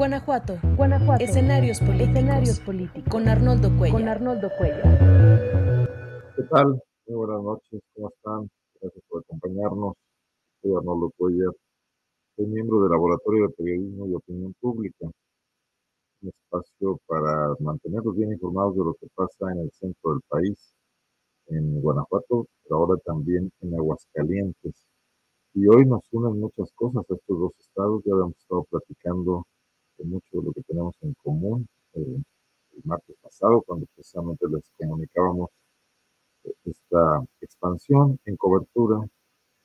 Guanajuato. Guanajuato. Escenarios políticos. Escenarios políticos. Con Arnoldo Cuellar. Con Arnoldo Cuellar. ¿Qué tal? Muy buenas noches. ¿Cómo están? Gracias por acompañarnos. Soy Arnoldo Cuellar. Soy miembro del Laboratorio de Periodismo y Opinión Pública. Un espacio para mantenerlos bien informados de lo que pasa en el centro del país, en Guanajuato, pero ahora también en Aguascalientes. Y hoy nos unen muchas cosas a estos dos estados. Ya habíamos estado platicando mucho de lo que tenemos en común eh, el martes pasado, cuando precisamente les comunicábamos eh, esta expansión en cobertura.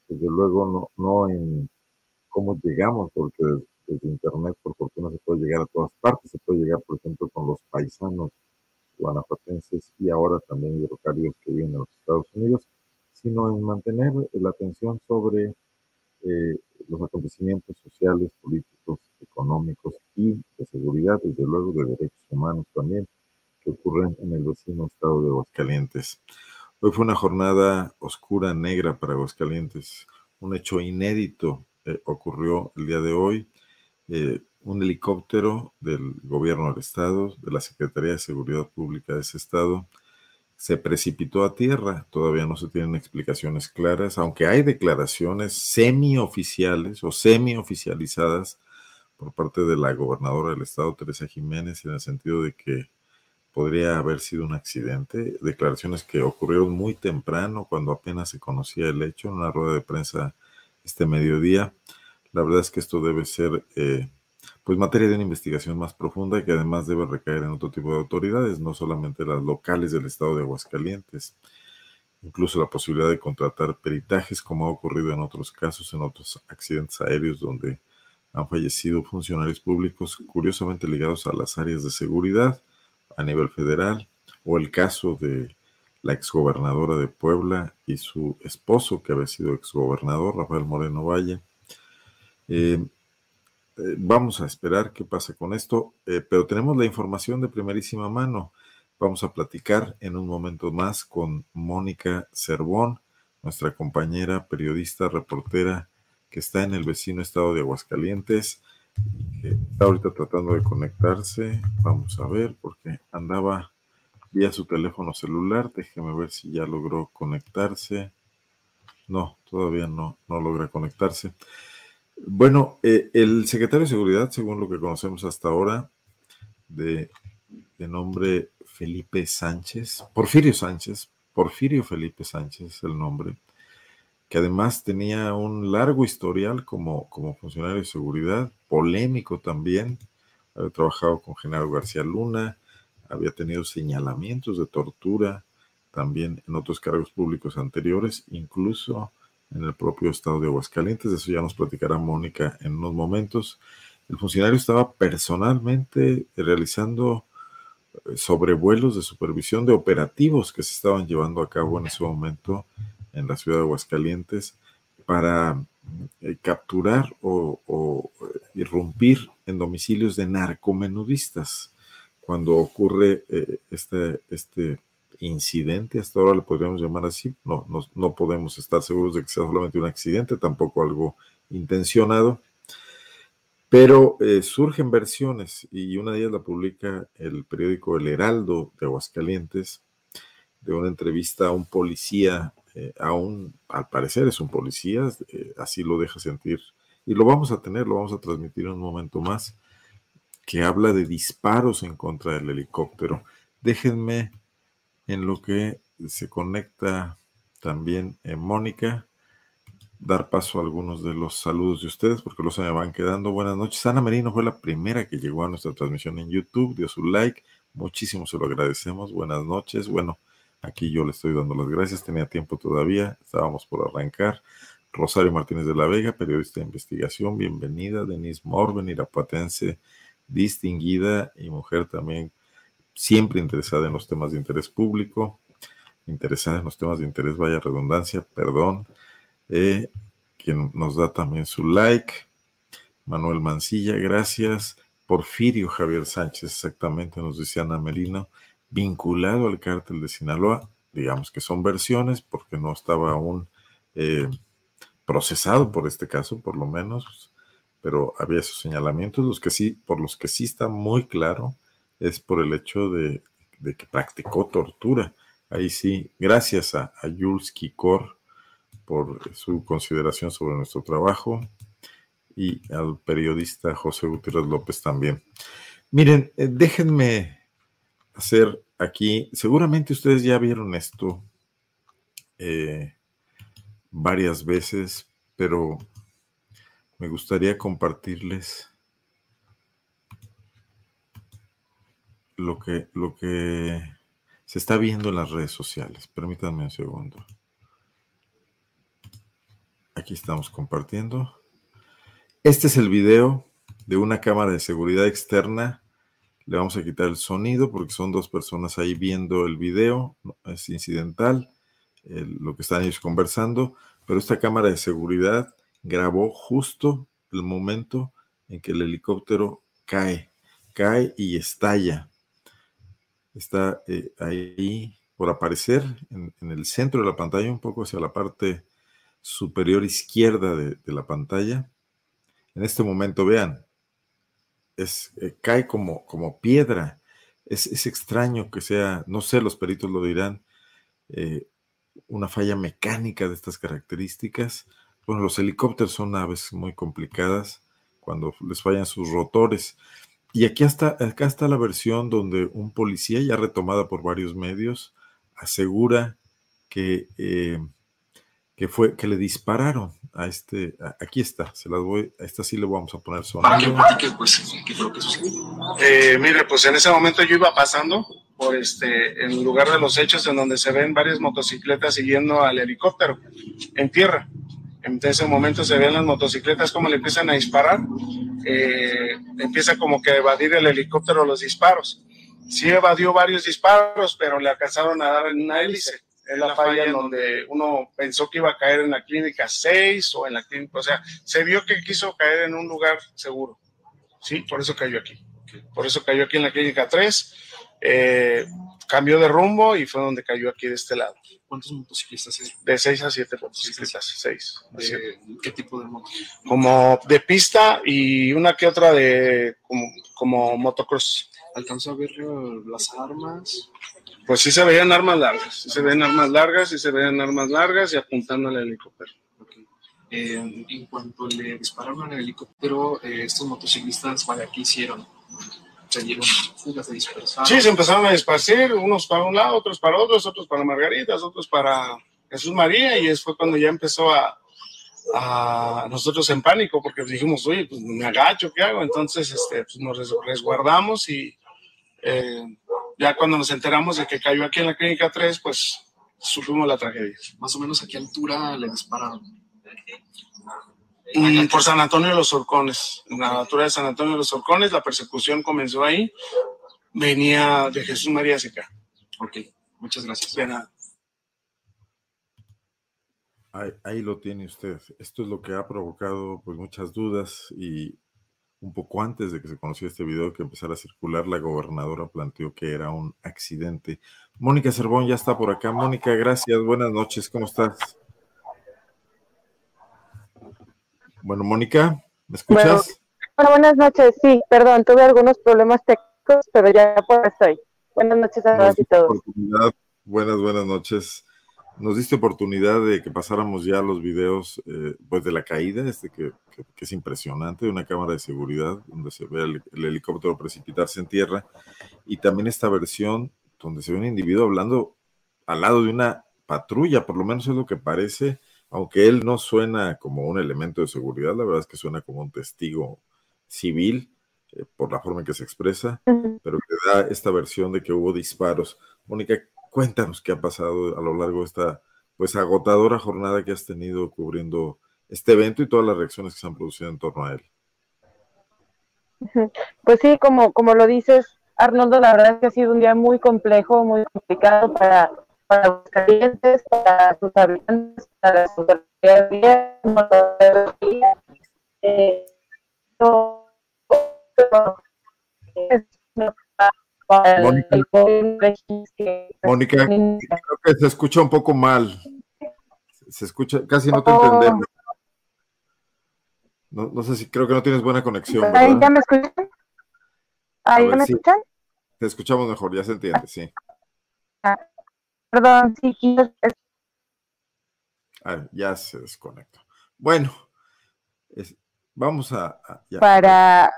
Desde luego, no, no en cómo llegamos, porque desde, Internet, por fortuna, se puede llegar a todas partes. Se puede llegar, por ejemplo, con los paisanos guanajuatenses y ahora también hidrocálidos que viven en los Estados Unidos, sino en mantener la atención sobre eh, los acontecimientos sociales, políticos, económicos y de seguridad, desde luego de derechos humanos también, que ocurren en el vecino estado de Aguascalientes. Hoy fue una jornada oscura, negra para Aguascalientes. Un hecho inédito eh, ocurrió el día de hoy. Eh, un helicóptero del gobierno del estado, de la Secretaría de Seguridad Pública de ese estado, se precipitó a tierra. Todavía no se tienen explicaciones claras, aunque hay declaraciones semioficiales o semioficializadas por parte de la gobernadora del estado, Teresa Jiménez, en el sentido de que podría haber sido un accidente. Declaraciones que ocurrieron muy temprano, cuando apenas se conocía el hecho, en una rueda de prensa este mediodía. La verdad es que esto debe ser eh, pues materia de una investigación más profunda que además debe recaer en otro tipo de autoridades, no solamente las locales del estado de Aguascalientes. Incluso la posibilidad de contratar peritajes, como ha ocurrido en otros casos, en otros accidentes aéreos donde han fallecido funcionarios públicos curiosamente ligados a las áreas de seguridad a nivel federal, o el caso de la exgobernadora de Puebla y su esposo, que había sido exgobernador, Rafael Moreno Valle. Eh, eh, vamos a esperar qué pasa con esto, eh, pero tenemos la información de primerísima mano. Vamos a platicar en un momento más con Mónica Cervón, nuestra compañera periodista, reportera, que está en el vecino estado de Aguascalientes, que está ahorita tratando de conectarse. Vamos a ver, porque andaba vía su teléfono celular. Déjeme ver si ya logró conectarse. No, todavía no, no logra conectarse. Bueno, eh, el secretario de Seguridad, según lo que conocemos hasta ahora, de, nombre Felipe Sánchez, Porfirio Sánchez, Porfirio Felipe Sánchez es el nombre, que además tenía un largo historial como, como funcionario de seguridad, polémico también, había trabajado con Genaro García Luna, había tenido señalamientos de tortura también en otros cargos públicos anteriores, incluso en el propio estado de Aguascalientes. De eso ya nos platicará Mónica en unos momentos. El funcionario estaba personalmente realizando eh, sobrevuelos de supervisión de operativos que se estaban llevando a cabo en ese momento en la ciudad de Aguascalientes para eh, capturar o, eh, irrumpir en domicilios de narcomenudistas. Cuando ocurre este, este incidente, hasta ahora le podríamos llamar así, no, no, podemos estar seguros de que sea solamente un accidente, tampoco algo intencionado, pero eh, surgen versiones y una de ellas la publica el periódico El Heraldo de Aguascalientes, de una entrevista a un policía, eh, aún al parecer es un policía, eh, así lo deja sentir, y lo vamos a tener, lo vamos a transmitir en un momento más, que habla de disparos en contra del helicóptero. Déjenme en lo que se conecta también en Mónica. Dar paso a algunos de los saludos de ustedes porque los se me van quedando. Buenas noches. Ana Merino fue la primera que llegó a nuestra transmisión en YouTube, dio su like. Muchísimo se lo agradecemos. Buenas noches. Bueno, aquí yo le estoy dando las gracias. Tenía tiempo todavía. Estábamos por arrancar. Rosario Martínez de la Vega, periodista de investigación. Bienvenida. Denise Morben, irapuatense distinguida y mujer también siempre interesada en los temas de interés público, interesada en los temas de interés, vaya redundancia, perdón, eh, quien nos da también su like, Manuel Mancilla, gracias, Porfirio Javier Sánchez, exactamente, nos dice Ana Melino, vinculado al cártel de Sinaloa, digamos que son versiones, porque no estaba aún eh, procesado por este caso, por lo menos, pero había esos señalamientos, los que sí, por los que sí está muy claro, es por el hecho de, que practicó tortura. Ahí sí, gracias a, Jules Kikor por su consideración sobre nuestro trabajo y al periodista José Gutiérrez López también. Miren, eh, déjenme hacer aquí, seguramente ustedes ya vieron esto eh, varias veces, pero me gustaría compartirles lo que, lo que se está viendo en las redes sociales. Permítanme un segundo. Aquí estamos compartiendo. Este es el video de una cámara de seguridad externa. Le vamos a quitar el sonido porque son dos personas ahí viendo el video. Es incidental lo que están ellos conversando. Pero esta cámara de seguridad grabó justo el momento en que el helicóptero cae. Cae y estalla. Está eh, ahí por aparecer en, el centro de la pantalla, un poco hacia la parte superior izquierda de la pantalla en este momento, vean, es, eh, cae como, como piedra. Es, extraño que sea, no sé, los peritos lo dirán, eh, una falla mecánica de estas características. Bueno, los helicópteros son aves muy complicadas cuando les fallan sus rotores. Y aquí está, acá está la versión donde un policía, ya retomada por varios medios, asegura que eh, que fue que le dispararon a este, aquí está, se las voy, a esta sí le vamos a poner sonido. Para que platique, pues, qué fue lo que sucedió. Eh, mire, pues en ese momento yo iba pasando por este, en lugar de los hechos en donde se ven varias motocicletas siguiendo al helicóptero en tierra. En ese momento se ven las motocicletas como le empiezan a disparar, eh, empieza como que a evadir el helicóptero los disparos. Sí evadió varios disparos, pero le alcanzaron a dar en una hélice es la falla en donde uno pensó que iba a caer en la clínica 6 o en la clínica, o sea, se vio que quiso caer en un lugar seguro. Sí, por eso cayó aquí. Por eso cayó aquí en la clínica 3. Eh, cambió de rumbo y fue donde cayó aquí de este lado. ¿Cuántos motociclistas? De 6 a 7 motociclistas. 6. ¿Qué tipo de moto? Como de pista y una que otra de como, como motocross. ¿Alcanzó a ver las armas? Pues sí se veían armas largas, sí se ven armas largas, sí se veían armas largas y apuntando al helicóptero. Eh, en cuanto le dispararon al helicóptero, eh, estos motociclistas, ¿para qué hicieron? ¿Se dieron fugas de dispersar? Sí, se empezaron a dispersar, unos para un lado, otros para otros, otros para Margaritas, otros para Jesús María, y fue cuando ya empezó a, a nosotros en pánico, porque dijimos, oye, pues me agacho, ¿qué hago? Entonces este, pues nos resguardamos y eh, ya cuando nos enteramos de que cayó aquí en la clínica 3, pues supimos la tragedia. Más o menos a qué altura le dispararon. Mm, por San Antonio de los Orcones, en la altura de San Antonio de los Orcones, la persecución comenzó ahí, venía de Jesús María Seca. Ok, muchas gracias. De nada. Ahí, ahí, lo tiene usted. Esto es lo que ha provocado pues muchas dudas y un poco antes de que se conociera este video que empezara a circular, la gobernadora planteó que era un accidente. Mónica Cervón ya está por acá. Mónica, gracias. Buenas noches. ¿Cómo estás? Bueno, Mónica, ¿me escuchas? Bueno, buenas noches. Sí, perdón, tuve algunos problemas técnicos, pero ya por estoy. Buenas noches a todas y todos. Buenas, buenas noches nos diste oportunidad de que pasáramos ya los videos eh, pues de la caída, este que, es impresionante, de una cámara de seguridad donde se ve el, helicóptero precipitarse en tierra, y también esta versión donde se ve un individuo hablando al lado de una patrulla, por lo menos es lo que parece, aunque él no suena como un elemento de seguridad, la verdad es que suena como un testigo civil eh, por la forma en que se expresa, pero que da esta versión de que hubo disparos. Mónica, Cuéntanos qué ha pasado a lo largo de esta pues agotadora jornada que has tenido cubriendo este evento y todas las reacciones que se han producido en torno a él. Pues sí, como, como lo dices, Arnoldo, la verdad es que ha sido un día muy complejo, muy complicado para, para los clientes, para sus habitantes, para sus eh, Mónica, Mónica creo que se escucha un poco mal. Se escucha, casi no te entendemos. No, sé si creo que no tienes buena conexión. ¿Ya me escuchan? ¿Ahí me escuchan? Te escuchamos mejor, ya se entiende, sí. Ah, perdón, sí, ah, ya se desconectó. Bueno, vamos a... Para...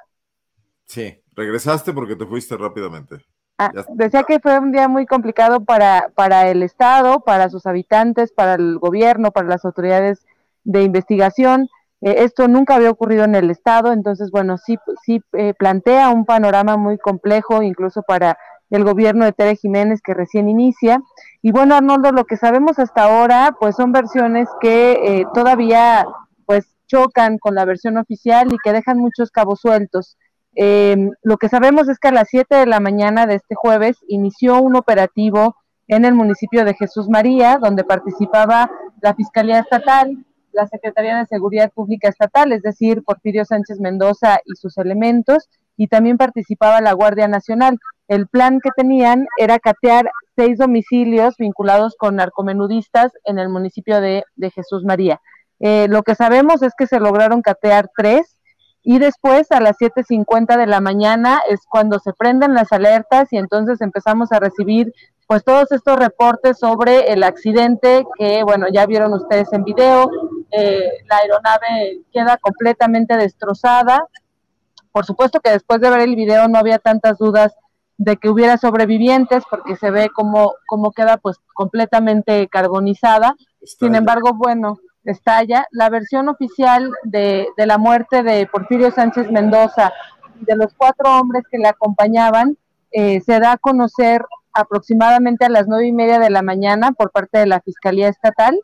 Sí, regresaste porque te fuiste rápidamente. Ah, decía que fue un día muy complicado para, para el Estado, para sus habitantes, para el gobierno, para las autoridades de investigación. Eh, esto nunca había ocurrido en el Estado, entonces, bueno, sí, sí eh, plantea un panorama muy complejo, incluso para el gobierno de Tere Jiménez que recién inicia. Y bueno, Arnoldo, lo que sabemos hasta ahora, pues son versiones que eh, todavía pues chocan con la versión oficial y que dejan muchos cabos sueltos. lo que sabemos es que a las 7 de la mañana de este jueves inició un operativo en el municipio de Jesús María, donde participaba la Fiscalía Estatal, la Secretaría de Seguridad Pública Estatal, es decir, Porfirio Sánchez Mendoza y sus elementos, y también participaba la Guardia Nacional. El plan que tenían era catear seis domicilios vinculados con narcomenudistas en el municipio de, Jesús María. Eh, lo que sabemos es que se lograron catear tres y después a las 7.50 de la mañana es cuando se prenden las alertas y entonces empezamos a recibir pues todos estos reportes sobre el accidente que, bueno, ya vieron ustedes en video, eh, la aeronave queda completamente destrozada. Por supuesto que después de ver el video no había tantas dudas de que hubiera sobrevivientes porque se ve como, como queda pues completamente carbonizada. Sin embargo, bueno, estalla. La versión oficial de, de la muerte de Porfirio Sánchez Mendoza y de los cuatro hombres que le acompañaban eh, se da a conocer aproximadamente a las nueve y media de la mañana por parte de la Fiscalía Estatal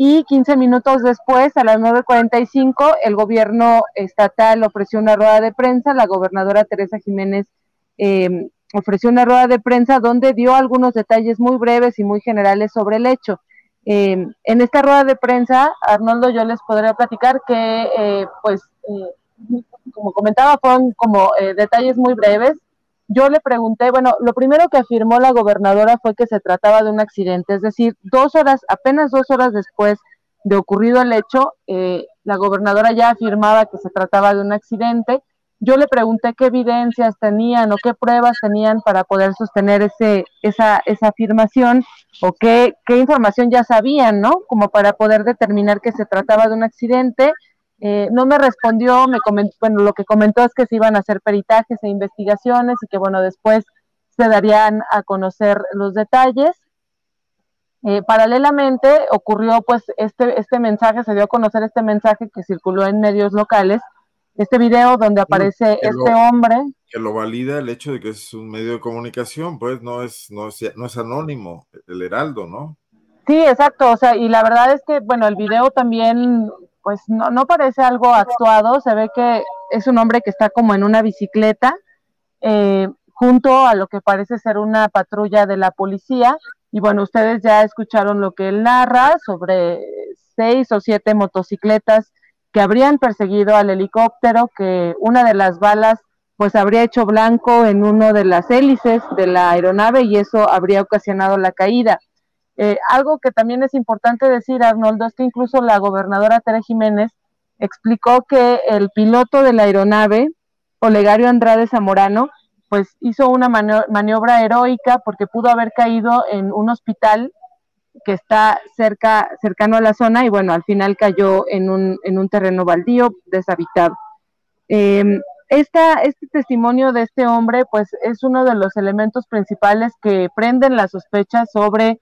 y 15 minutos después, a las 9.45, el gobierno estatal ofreció una rueda de prensa, la gobernadora Teresa Jiménez em, ofreció una rueda de prensa donde dio algunos detalles muy breves y muy generales sobre el hecho. Em, en esta rueda de prensa, Arnoldo, yo les podría platicar que, eh, pues, eh, como comentaba, fueron como eh, detalles muy breves, yo le pregunté, bueno, lo primero que afirmó la gobernadora fue que se trataba de un accidente, es decir, dos horas, apenas dos horas después de ocurrido el hecho, eh, la gobernadora ya afirmaba que se trataba de un accidente. Yo le pregunté qué evidencias tenían o qué pruebas tenían para poder sostener ese, esa, esa afirmación o qué, qué información ya sabían, ¿no? Como para poder determinar que se trataba de un accidente. Eh, no me respondió, me comentó, bueno, lo que comentó es que se iban a hacer peritajes e investigaciones y que, bueno, después se darían a conocer los detalles. Eh, paralelamente ocurrió, pues, este, este mensaje, se dio a conocer este mensaje que circuló en medios locales, este video donde aparece este hombre. Que lo valida el hecho de que es un medio de comunicación, pues, no es, no es, no es anónimo, el Heraldo, ¿no? Sí, exacto, o sea, y la verdad es que, bueno, el video también pues no, no parece algo actuado, se ve que es un hombre que está como en una bicicleta, eh, junto a lo que parece ser una patrulla de la policía. Y bueno, ustedes ya escucharon lo que él narra sobre seis o siete motocicletas que habrían perseguido al helicóptero, que una de las balas pues habría hecho blanco en uno de las hélices de la aeronave y eso habría ocasionado la caída. Eh, algo que también es importante decir, Arnoldo, es que incluso la gobernadora Tere Jiménez explicó que el piloto de la aeronave, Olegario Andrade Zamorano, pues hizo una maniobra heroica porque pudo haber caído en un hospital que está cerca, cercano a la zona y bueno, al final cayó en un, en un terreno baldío, deshabitado. Em, esta, este testimonio de este hombre, pues es uno de los elementos principales que prenden la sospecha sobre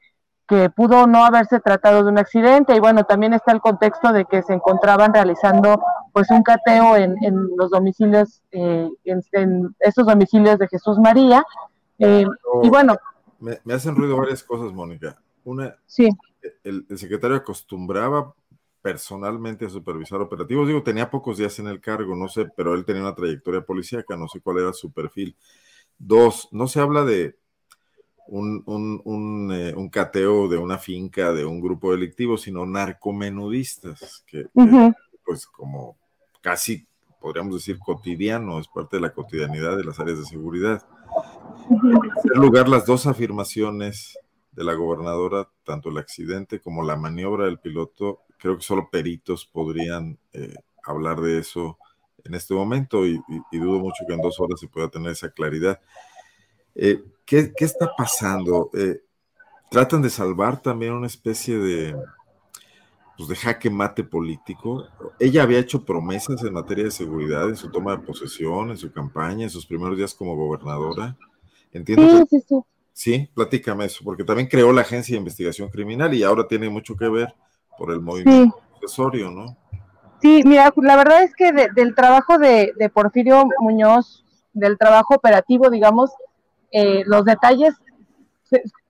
que pudo no haberse tratado de un accidente y bueno, también está el contexto de que se encontraban realizando pues un cateo en, los domicilios, eh, en, estos domicilios de Jesús María. Eh, y bueno. Me, hacen ruido varias cosas, Mónica. Una, sí. el, secretario acostumbraba personalmente a supervisar operativos. Digo, tenía pocos días en el cargo, no sé, pero él tenía una trayectoria policíaca, no sé cuál era su perfil. Dos, no se habla de un, un, eh, un, cateo de una finca de un grupo delictivo, sino narcomenudistas, que, pues como casi podríamos decir cotidiano, es parte de la cotidianidad de las áreas de seguridad. En tercer lugar, las dos afirmaciones de la gobernadora, tanto el accidente como la maniobra del piloto, creo que solo peritos podrían eh, hablar de eso en este momento y, dudo mucho que en dos horas se pueda tener esa claridad. Eh, ¿qué, está pasando? Eh, tratan de salvar también una especie de, pues de jaque mate político. Ella había hecho promesas en materia de seguridad en su toma de posesión, en su campaña, en sus primeros días como gobernadora. Entiendo. Sí, sí, sí. Sí, platícame eso, porque también creó la Agencia de Investigación Criminal y ahora tiene mucho que ver por el movimiento sucesorio, ¿no? Sí, mira, la verdad es que del trabajo de, Porfirio Muñoz, del trabajo operativo, digamos, eh, los detalles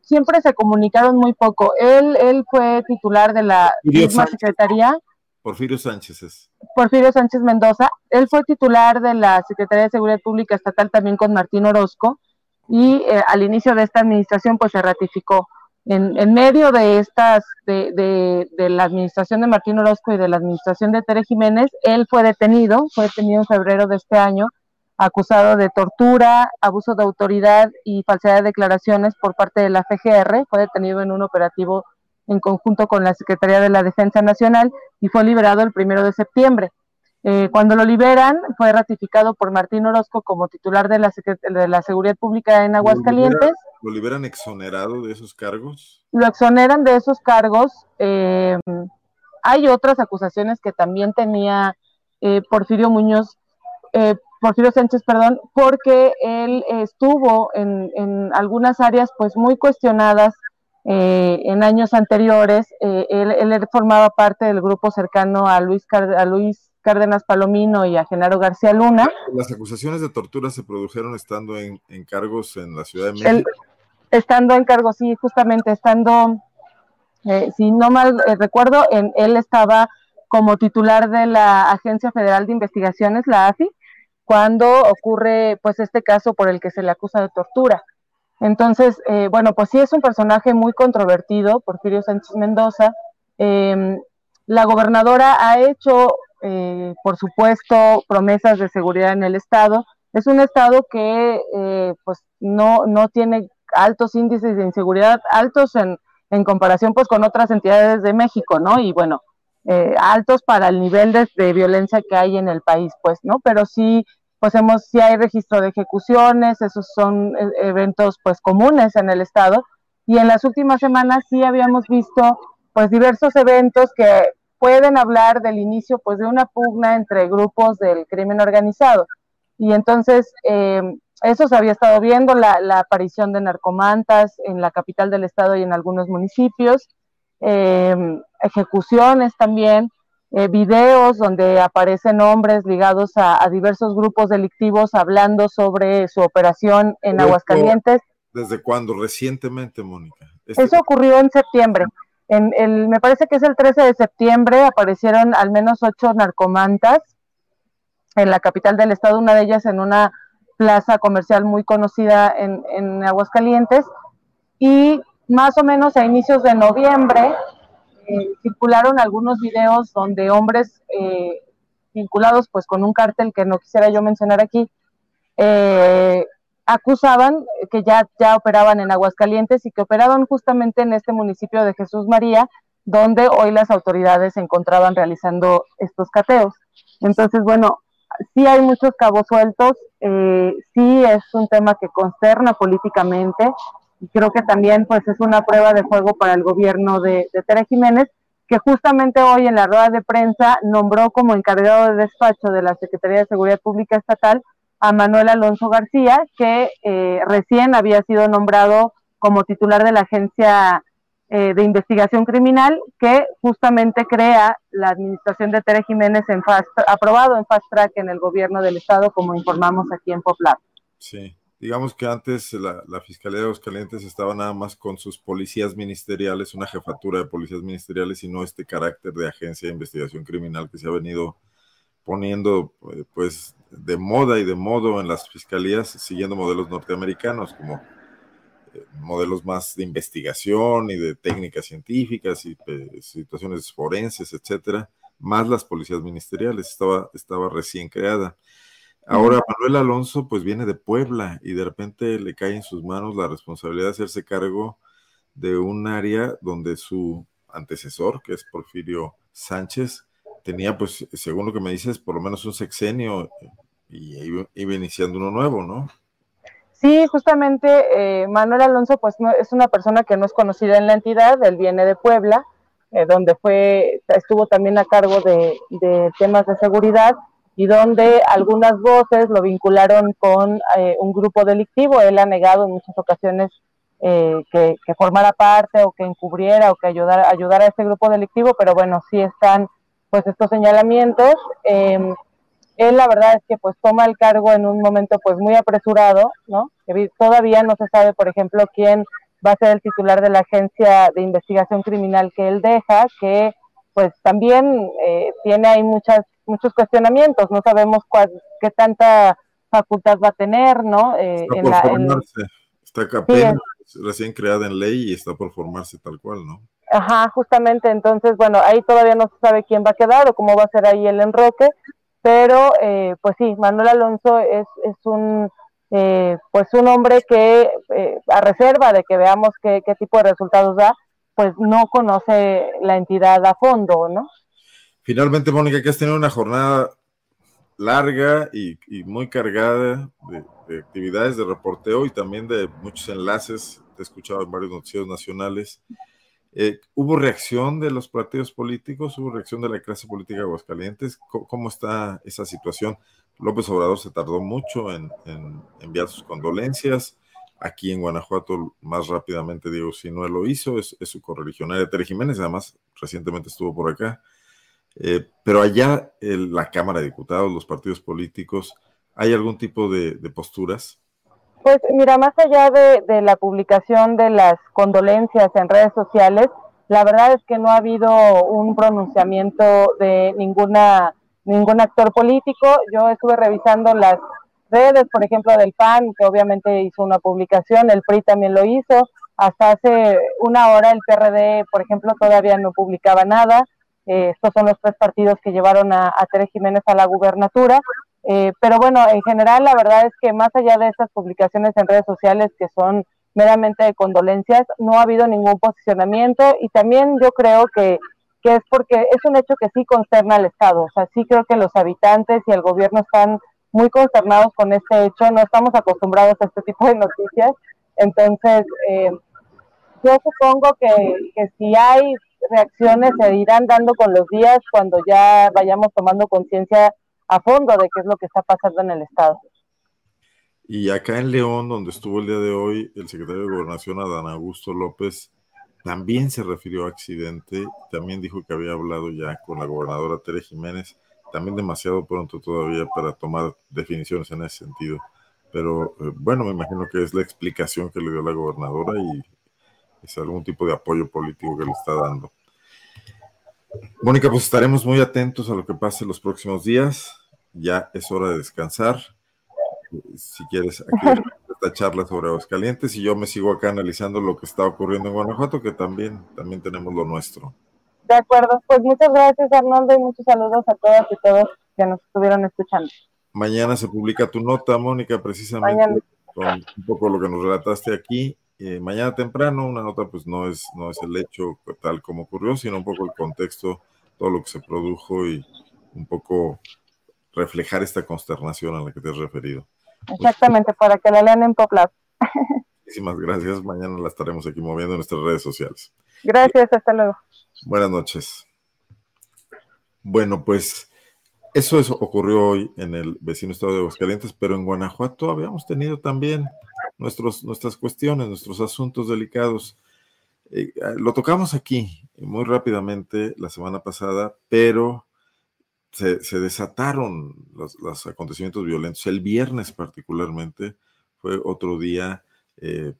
siempre se comunicaron muy poco. Él, él fue titular de la misma secretaría. Porfirio Sánchez es. Porfirio Sánchez Mendoza. Él fue titular de la Secretaría de Seguridad Pública Estatal también con Martín Orozco y eh, al inicio de esta administración pues se ratificó. En, en medio de estas, de, de, de, la administración de Martín Orozco y de la administración de Tere Jiménez, él fue detenido, fue detenido en febrero de este año, acusado de tortura, abuso de autoridad y falsedad de declaraciones por parte de la FGR, fue detenido en un operativo en conjunto con la Secretaría de la Defensa Nacional y fue liberado el primero de septiembre. Eh, cuando lo liberan, fue ratificado por Martín Orozco como titular de la, de la Seguridad Pública en Aguascalientes. ¿Lo liberan, exonerado de esos cargos? Lo exoneran de esos cargos. Eh, hay otras acusaciones que también tenía eh, Porfirio Muñoz, Porfirio Sánchez, perdón, porque él estuvo en, en, algunas áreas pues muy cuestionadas en años anteriores. Él, él, formaba parte del grupo cercano a Luis, a Luis Cárdenas Palomino y a Genaro García Luna. Las acusaciones de tortura se produjeron estando en, cargos en la Ciudad de México. estando en cargos, sí, justamente estando, eh, si no mal eh, recuerdo, en, él estaba como titular de la Agencia Federal de Investigaciones, la AFI, cuando ocurre pues este caso por el que se le acusa de tortura. Entonces, eh, bueno, pues sí es un personaje muy controvertido, Porfirio Sánchez Mendoza. Em, la gobernadora ha hecho eh, por supuesto, promesas de seguridad en el Estado. Es un Estado que eh, pues no, no tiene altos índices de inseguridad, altos en, en comparación pues con otras entidades de México, ¿no? Y bueno, eh, altos para el nivel de, violencia que hay en el país, pues, ¿no? Pero sí, pues hemos, sí hay registro de ejecuciones, esos son eventos pues comunes en el Estado. Y en las últimas semanas sí habíamos visto pues diversos eventos que pueden hablar del inicio pues de una pugna entre grupos del crimen organizado. Y entonces eh, eso se había estado viendo, la, aparición de narcomantas en la capital del estado y en algunos municipios, eh, ejecuciones también, eh, videos donde aparecen hombres ligados a, diversos grupos delictivos hablando sobre su operación en Aguascalientes. ¿Desde cuándo? Recientemente, Mónica. Este eso ocurrió en septiembre. En el, me parece que es el 13 de septiembre, aparecieron al menos ocho narcomantas en la capital del estado, una de ellas en una plaza comercial muy conocida en, en Aguascalientes. Y más o menos a inicios de noviembre eh, circularon algunos videos donde hombres eh, vinculados pues con un cártel que no quisiera yo mencionar aquí, eh, acusaban que ya, ya operaban en Aguascalientes y que operaban justamente en este municipio de Jesús María, donde hoy las autoridades se encontraban realizando estos cateos. Entonces, bueno, sí hay muchos cabos sueltos, eh, sí es un tema que consterna políticamente y creo que también pues es una prueba de fuego para el gobierno de, de Tere Jiménez, que justamente hoy en la rueda de prensa nombró como encargado de despacho de la Secretaría de Seguridad Pública Estatal a Manuel Alonso García, que eh, recién había sido nombrado como titular de la Agencia eh, de Investigación Criminal, que justamente crea la administración de Tere Jiménez en fast, aprobado en Fast Track en el gobierno del Estado, como informamos aquí en Poplar. Sí, digamos que antes la, la Fiscalía de Calientes estaba nada más con sus policías ministeriales, una jefatura de policías ministeriales y no este carácter de agencia de investigación criminal que se ha venido poniendo eh, pues de moda y de modo en las fiscalías siguiendo modelos norteamericanos como eh, modelos más de investigación y de técnicas científicas y eh, situaciones forenses, etcétera, más las policías ministeriales, estaba, estaba recién creada. Ahora Manuel Alonso pues viene de Puebla y de repente le cae en sus manos la responsabilidad de hacerse cargo de un área donde su antecesor, que es Porfirio Sánchez, tenía, pues, según lo que me dices, por lo menos un sexenio y iba, iniciando uno nuevo, ¿no? Sí, justamente eh, Manuel Alonso, pues, no, es una persona que no es conocida en la entidad, él viene de Puebla, eh, donde fue, estuvo también a cargo de, temas de seguridad y donde algunas voces lo vincularon con eh, un grupo delictivo. Él ha negado en muchas ocasiones eh, que, que, formara parte o que encubriera o que ayudara, ayudara a este grupo delictivo, pero bueno, sí están pues estos señalamientos. Él la verdad es que pues toma el cargo en un momento pues muy apresurado, ¿no? Todavía no se sabe, por ejemplo, quién va a ser el titular de la agencia de investigación criminal que él deja, que pues también eh, tiene ahí muchas muchos cuestionamientos, no sabemos cuál, qué tanta facultad va a tener, ¿no? Eh, está en por formarse, está apenas recién creada en ley y está por formarse tal cual, ¿no? Ajá, justamente, entonces, bueno, ahí todavía no se sabe quién va a quedar o cómo va a ser ahí el enroque, pero eh, pues sí, Manuel Alonso es, es un eh, pues un hombre que eh, a reserva de que veamos qué, tipo de resultados da, pues no conoce la entidad a fondo, ¿no? Finalmente, Mónica, que has tenido una jornada larga y, muy cargada de, de, actividades de reporteo y también de muchos enlaces. Te he escuchado en varios noticiarios nacionales. Eh, ¿Hubo reacción de los partidos políticos? ¿Hubo reacción de la clase política de Aguascalientes? ¿Cómo, está esa situación? López Obrador se tardó mucho en, en, enviar sus condolencias. Aquí en Guanajuato, más rápidamente, Diego Sinue lo hizo, es, su correligionaria Tere Jiménez, además recientemente estuvo por acá. Eh, pero allá, la Cámara de Diputados, los partidos políticos, ¿hay algún tipo de posturas? Pues mira, más allá de, la publicación de las condolencias en redes sociales, la verdad es que no ha habido un pronunciamiento de ninguna ningún actor político. Yo estuve revisando las redes, por ejemplo, del PAN, que obviamente hizo una publicación, el PRI también lo hizo. Hasta hace una hora el PRD, por ejemplo, todavía no publicaba nada. Eh, estos son los tres partidos que llevaron a, a Jiménez a la gubernatura. Eh, pero bueno, en general la verdad es que más allá de estas publicaciones en redes sociales que son meramente de condolencias, no ha habido ningún posicionamiento y también yo creo que que es porque es un hecho que sí consterna al Estado. O sea, sí creo que los habitantes y el gobierno están muy consternados con este hecho. No estamos acostumbrados a este tipo de noticias. Entonces, eh, yo supongo que, que si hay reacciones se irán dando con los días cuando ya vayamos tomando conciencia a fondo de qué es lo que está pasando en el Estado. Y acá en León, donde estuvo el día de hoy el secretario de Gobernación, Adán Augusto López, también se refirió a accidente, también dijo que había hablado ya con la gobernadora Tere Jiménez, también demasiado pronto todavía para tomar definiciones en ese sentido. Pero eh, bueno, me imagino que es la explicación que le dio la gobernadora y es algún tipo de apoyo político que le está dando. Mónica, pues estaremos muy atentos a lo que pase los próximos días. Ya es hora de descansar. Si quieres, aquí esta charla sobre Aguascalientes y yo me sigo acá analizando lo que está ocurriendo en Guanajuato, que también, también tenemos lo nuestro. De acuerdo, pues muchas gracias Arnoldo y muchos saludos a todas y todos que nos estuvieron escuchando. Mañana se publica tu nota, Mónica, precisamente mañana. con un poco lo que nos relataste aquí. Eh, mañana temprano, una nota pues no es, no es el hecho tal como ocurrió, sino un poco el contexto, todo lo que se produjo y un poco reflejar esta consternación a la que te has referido. Exactamente, para que la lean en PopLab. Muchísimas gracias. Mañana la estaremos aquí moviendo en nuestras redes sociales. Gracias, hasta luego. Buenas noches. Bueno, pues eso, eso ocurrió hoy en el vecino estado de Aguascalientes, pero en Guanajuato habíamos tenido también nuestros, nuestras cuestiones, nuestros asuntos delicados. Eh, lo tocamos aquí muy rápidamente la semana pasada, pero se, se desataron los, los, acontecimientos violentos. El viernes particularmente fue otro día eh,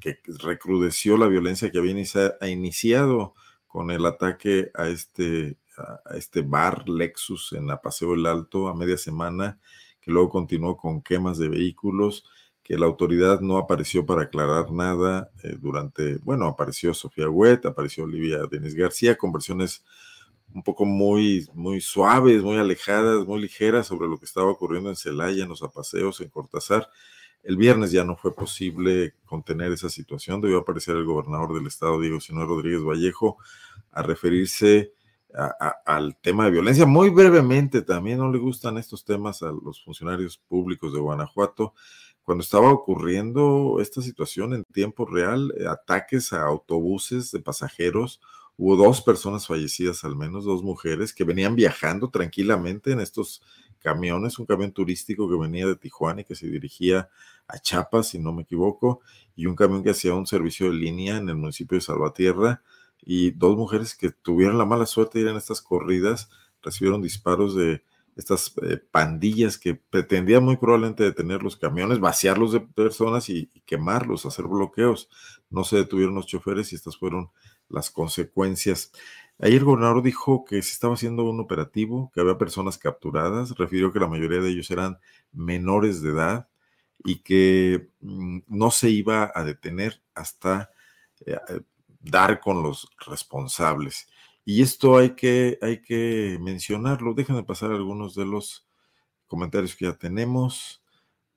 que recrudeció la violencia que había inicia, iniciado con el ataque a este, a este bar Lexus en la Paseo el Alto a media semana, que luego continuó con quemas de vehículos, que la autoridad no apareció para aclarar nada eh, durante, bueno, apareció Sofía Huet, apareció Olivia Denis García, con versiones un poco muy, muy suaves, muy alejadas, muy ligeras sobre lo que estaba ocurriendo en Celaya, en los apaseos, en Cortázar. El viernes ya no fue posible contener esa situación. Debió aparecer el gobernador del estado, Diego Sinue Rodríguez Vallejo, a referirse al tema de violencia. Muy brevemente, también no le gustan estos temas a los funcionarios públicos de Guanajuato. Cuando estaba ocurriendo esta situación en tiempo real, eh, ataques a autobuses de pasajeros, hubo dos personas fallecidas al menos, dos mujeres que venían viajando tranquilamente en estos camiones, un camión turístico que venía de Tijuana y que se dirigía a Chiapas, si no me equivoco, y un camión que hacía un servicio de línea en el municipio de Salvatierra y dos mujeres que tuvieron la mala suerte de ir en estas corridas recibieron disparos de estas eh, pandillas que pretendían muy probablemente detener los camiones, vaciarlos de personas y, quemarlos, hacer bloqueos. No se detuvieron los choferes y estas fueron las consecuencias. Ayer el gobernador dijo que se estaba haciendo un operativo, que había personas capturadas, refirió que la mayoría de ellos eran menores de edad y que mm, no se iba a detener hasta eh, dar con los responsables. Y esto hay que, hay que mencionarlo. Déjenme pasar algunos de los comentarios que ya tenemos.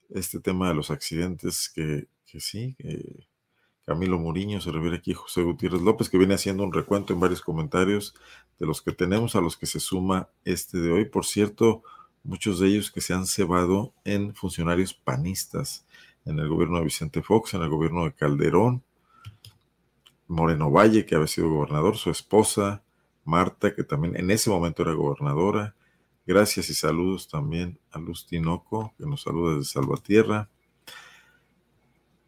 Este tema de los accidentes que, que sí, Camilo Muriño se refiere aquí José Gutiérrez López, que viene haciendo un recuento en varios comentarios de los que tenemos, a los que se suma este de hoy. Por cierto, muchos de ellos que se han cebado en funcionarios panistas, en el gobierno de Vicente Fox, en el gobierno de Calderón, Moreno Valle, que había sido gobernador, su esposa, Marta, que también en ese momento era gobernadora. Gracias y saludos también a Luz Tinoco, que nos saluda desde Salvatierra.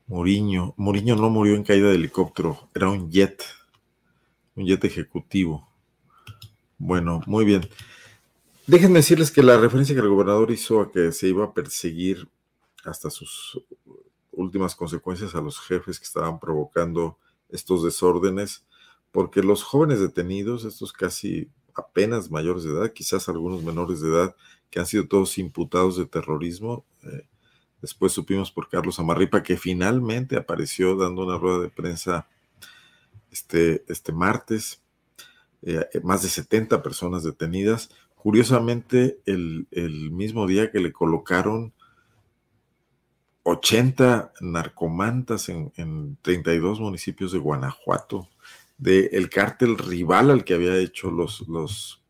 Muriño, Muriño no murió en caída de helicóptero, era un jet, un jet ejecutivo. Bueno, muy bien. Déjenme decirles que la referencia que el gobernador hizo a que se iba a perseguir hasta sus últimas consecuencias a los jefes que estaban provocando estos desórdenes, porque los jóvenes detenidos, estos casi apenas mayores de edad, quizás algunos menores de edad, que han sido todos imputados de terrorismo, eh, después supimos por Carlos Amarripa que finalmente apareció dando una rueda de prensa este, este martes, eh, más de 70 personas detenidas, curiosamente el, el mismo día que le colocaron 80 narcomantas en, 32 municipios de Guanajuato, del cártel rival al que había hecho los, los,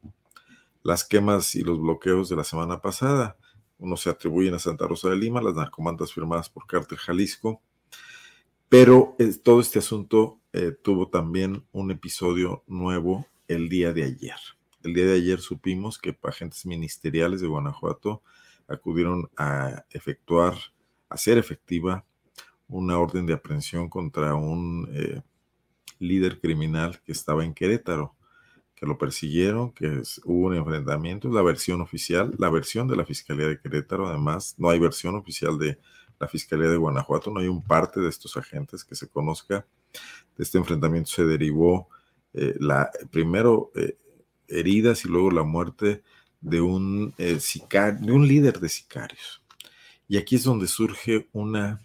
las quemas y los bloqueos de la semana pasada. Uno se atribuyen a Santa Rosa de Lima, las narcomantas firmadas por Cártel Jalisco, pero eh, todo este asunto eh, tuvo también un episodio nuevo el día de ayer. El día de ayer supimos que agentes ministeriales de Guanajuato acudieron a efectuar hacer efectiva una orden de aprehensión contra un eh, líder criminal que estaba en Querétaro, que lo persiguieron, que hubo un enfrentamiento, la versión oficial, la versión de la Fiscalía de Querétaro, además, no hay versión oficial de la Fiscalía de Guanajuato, no hay un parte de estos agentes que se conozca. De este enfrentamiento se derivó eh, la, primero eh, heridas y luego la muerte de un, de un líder de sicarios. Y aquí es donde surge una,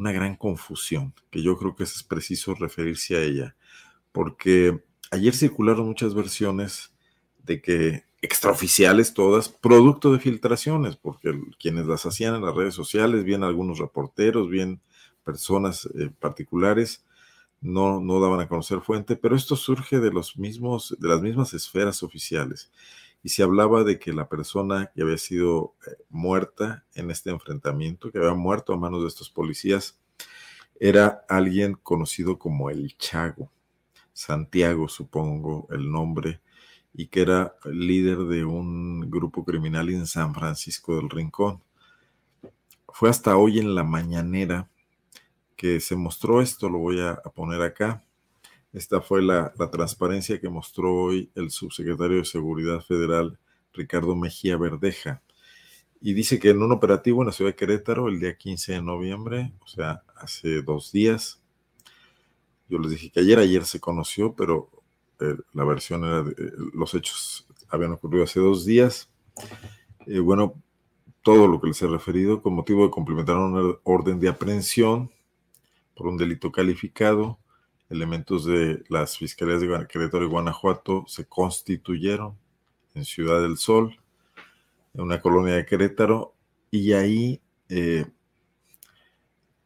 una gran confusión, que yo creo que es preciso referirse a ella, porque ayer circularon muchas versiones de que extraoficiales todas, producto de filtraciones, porque quienes las hacían en las redes sociales, bien algunos reporteros, bien personas eh, particulares, no, no daban a conocer fuente, pero esto surge de los mismos, de las mismas esferas oficiales y se hablaba de que la persona que había sido eh, muerta en este enfrentamiento, que había muerto a manos de estos policías, era alguien conocido como el Chago, Santiago supongo el nombre, y que era líder de un grupo criminal en San Francisco del Rincón. Fue hasta hoy en la mañanera que se mostró esto, lo voy a poner acá esta fue la, transparencia que mostró hoy el subsecretario de Seguridad Federal, Ricardo Mejía Verdeja. Y dice que en un operativo en la ciudad de Querétaro, el día 15 de noviembre, o sea, hace dos días, yo les dije que ayer, ayer se conoció, pero eh, la versión era, de, los hechos habían ocurrido hace dos días. Eh, bueno, todo lo que les he referido con motivo de complementar una orden de aprehensión por un delito calificado elementos de las fiscalías de Querétaro y Guanajuato se constituyeron en Ciudad del Sol, en una colonia de Querétaro, y ahí eh,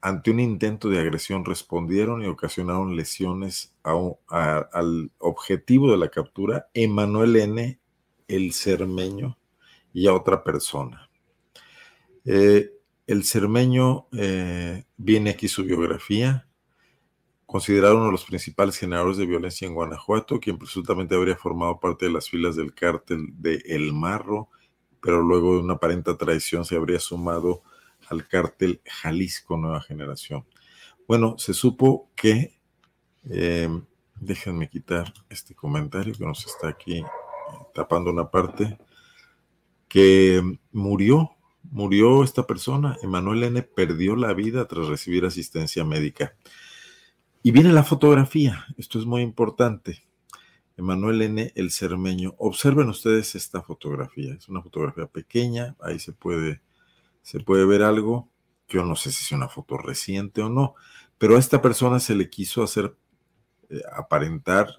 ante un intento de agresión respondieron y ocasionaron lesiones al objetivo de la captura, Emanuel N., el cermeño, y a otra persona. Eh, el cermeño eh, viene aquí su biografía, considerado uno de los principales generadores de violencia en Guanajuato, quien presuntamente habría formado parte de las filas del cártel de El Marro, pero luego de una aparente traición se habría sumado al cártel Jalisco Nueva Generación. Bueno, se supo que, eh, déjenme quitar este comentario que nos está aquí eh, tapando una parte, que murió, murió esta persona, Emanuel N. perdió la vida tras recibir asistencia médica. Y viene la fotografía, esto es muy importante. Emanuel N. el Cermeño. Observen ustedes esta fotografía, es una fotografía pequeña, ahí se puede se puede ver algo. Yo no sé si es una foto reciente o no, pero a esta persona se le quiso hacer eh, aparentar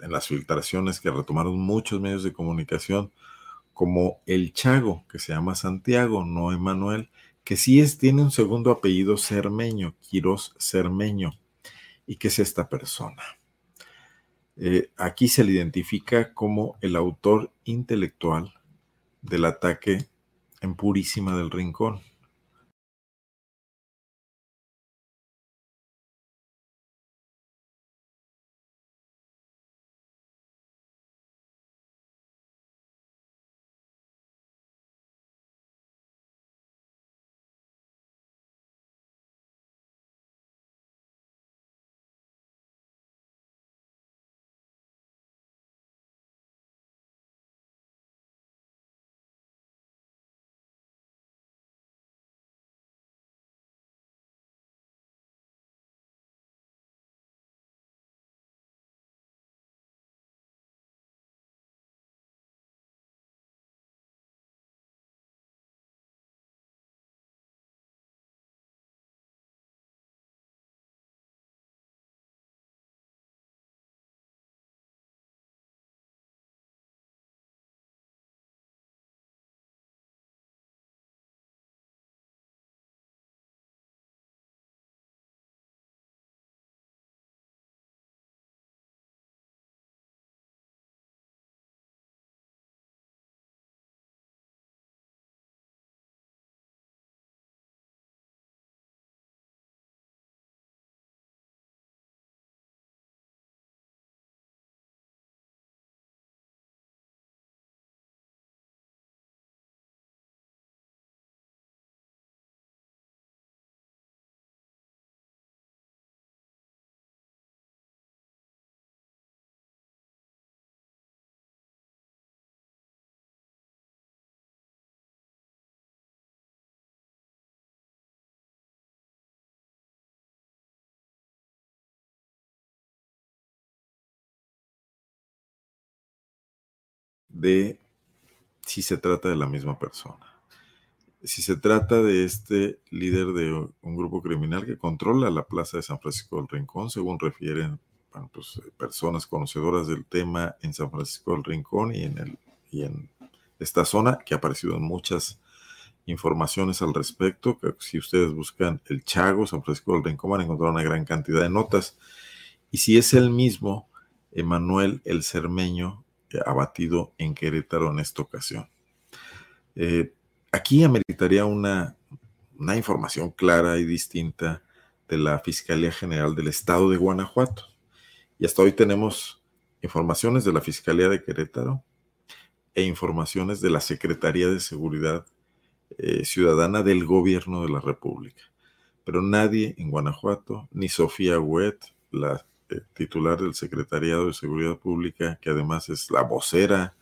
en las filtraciones que retomaron muchos medios de comunicación como el Chago, que se llama Santiago, no Emanuel, que sí es, tiene un segundo apellido Cermeño, Quirós Cermeño, y que es esta persona. Eh, aquí se le identifica como el autor intelectual del ataque en Purísima del Rincón. De si se trata de la misma persona. Si se trata de este líder de un grupo criminal que controla la plaza de San Francisco del Rincón, según refieren pues, personas conocedoras del tema en San Francisco del Rincón y en, el, y en esta zona, que ha aparecido en muchas informaciones al respecto, que si ustedes buscan el Chago, San Francisco del Rincón, van a encontrar una gran cantidad de notas. Y si es el mismo, Emanuel el Cermeño, abatido en Querétaro en esta ocasión. Eh, aquí ameritaría una, una información clara y distinta de la Fiscalía General del Estado de Guanajuato. Y hasta hoy tenemos informaciones de la Fiscalía de Querétaro e informaciones de la Secretaría de Seguridad eh, Ciudadana del Gobierno de la República. Pero nadie en Guanajuato, ni Sofía Huet, la titular del Secretariado de Seguridad Pública, que además es la vocera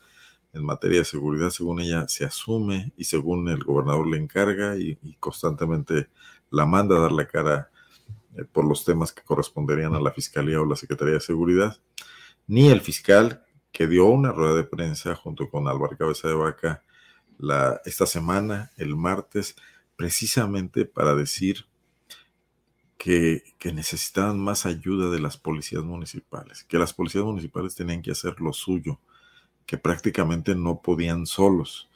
en materia de seguridad, según ella se asume y según el gobernador le encarga y, constantemente la manda a dar la cara eh, por los temas que corresponderían a la Fiscalía o la Secretaría de Seguridad, ni el fiscal que dio una rueda de prensa junto con Álvaro Cabeza de Vaca la, esta semana, el martes, precisamente para decir que, necesitaban más ayuda de las policías municipales, que las policías municipales tenían que hacer lo suyo, que prácticamente no podían solos.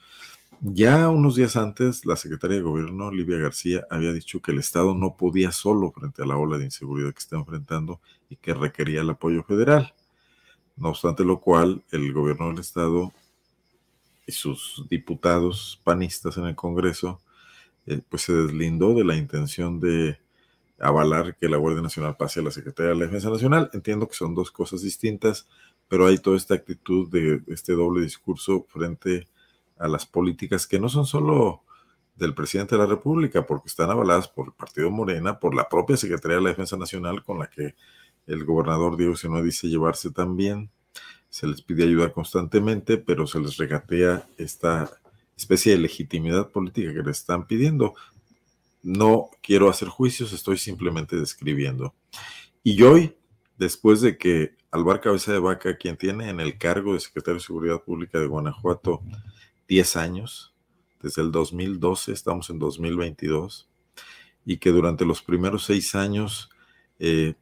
Ya unos días antes, la secretaria de Gobierno, Livia García, había dicho que el Estado no podía solo frente a la ola de inseguridad que está enfrentando y que requería el apoyo federal. No obstante lo cual, el gobierno del Estado y sus diputados panistas en el Congreso, eh, pues se deslindó de la intención de avalar que la Guardia Nacional pase a la Secretaría de la Defensa Nacional. Entiendo que son dos cosas distintas, pero hay toda esta actitud de este doble discurso frente a las políticas que no son solo del presidente de la República, porque están avaladas por el Partido Morena, por la propia Secretaría de la Defensa Nacional, con la que el gobernador Diego Sinue dice llevarse también. Se les pide ayuda constantemente, pero se les regatea esta especie de legitimidad política que le están pidiendo. No quiero hacer juicios, estoy simplemente describiendo. Y hoy, después de que Alvar Cabeza de Vaca, quien tiene en el cargo de secretario de Seguridad Pública de Guanajuato 10 años, desde el 2012, estamos en 2022, y que durante los primeros seis años eh,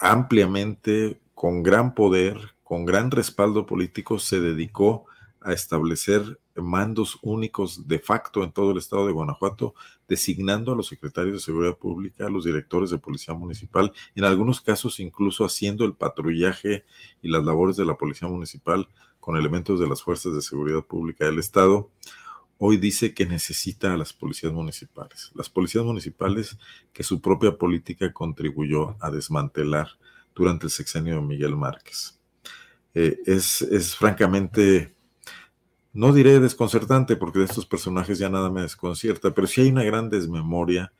ampliamente, con gran poder, con gran respaldo político, se dedicó a establecer mandos únicos de facto en todo el estado de Guanajuato, designando a los secretarios de Seguridad Pública, a los directores de Policía Municipal, en algunos casos incluso haciendo el patrullaje y las labores de la Policía Municipal con elementos de las fuerzas de seguridad pública del Estado, hoy dice que necesita a las policías municipales. Las policías municipales que su propia política contribuyó a desmantelar durante el sexenio de Miguel Márquez. Eh, es, es francamente, no diré desconcertante, porque de estos personajes ya nada me desconcierta, pero sí hay una gran desmemoria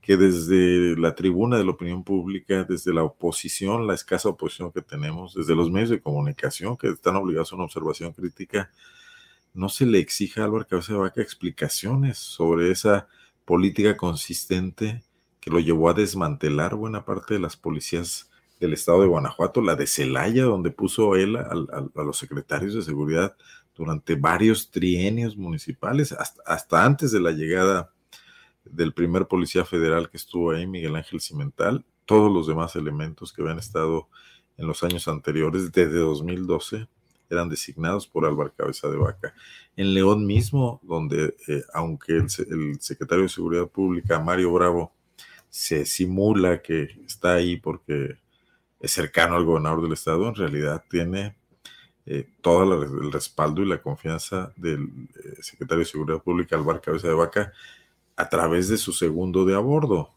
que desde la tribuna de la opinión pública, desde la oposición, la escasa oposición que tenemos, desde los medios de comunicación que están obligados a una observación crítica, no se le exija a Álvaro Cabeza de Vaca explicaciones sobre esa política consistente que lo llevó a desmantelar buena parte de las policías del estado de Guanajuato, la de Celaya, donde puso él a, los secretarios de seguridad durante varios trienios municipales, hasta, antes de la llegada del primer policía federal que estuvo ahí, Miguel Ángel Cimental, todos los demás elementos que habían estado en los años anteriores, desde 2012, eran designados por Álvaro Cabeza de Vaca. En León mismo, donde eh, aunque el, secretario de Seguridad Pública, Mario Bravo, se simula que está ahí porque es cercano al gobernador del estado, en realidad tiene eh, todo el respaldo y la confianza del eh, secretario de Seguridad Pública, Álvaro Cabeza de Vaca, a través de su segundo de a bordo,